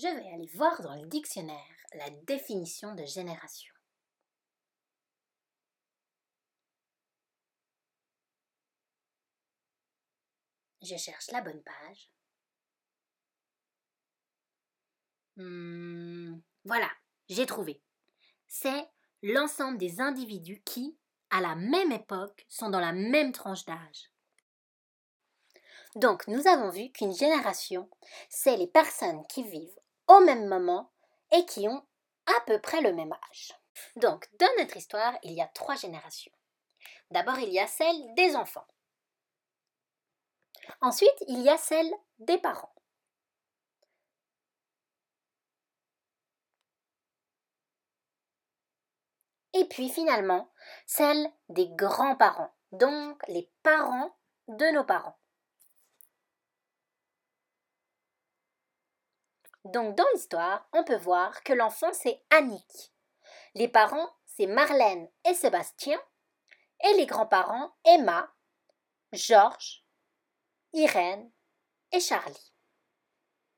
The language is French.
Je vais aller voir dans le dictionnaire la définition de génération. Je cherche la bonne page. Hmm, voilà, j'ai trouvé. C'est l'ensemble des individus qui, à la même époque, sont dans la même tranche d'âge. Donc, nous avons vu qu'une génération, c'est les personnes qui vivent au même moment et qui ont à peu près le même âge. Donc, dans notre histoire, il y a trois générations. D'abord, il y a celle des enfants. Ensuite, il y a celle des parents. Et puis finalement, celle des grands-parents, donc les parents de nos parents. Donc dans l'histoire, on peut voir que l'enfant c'est Annick. Les parents c'est Marlène et Sébastien. Et les grands-parents Emma, Georges, Irène et Charlie.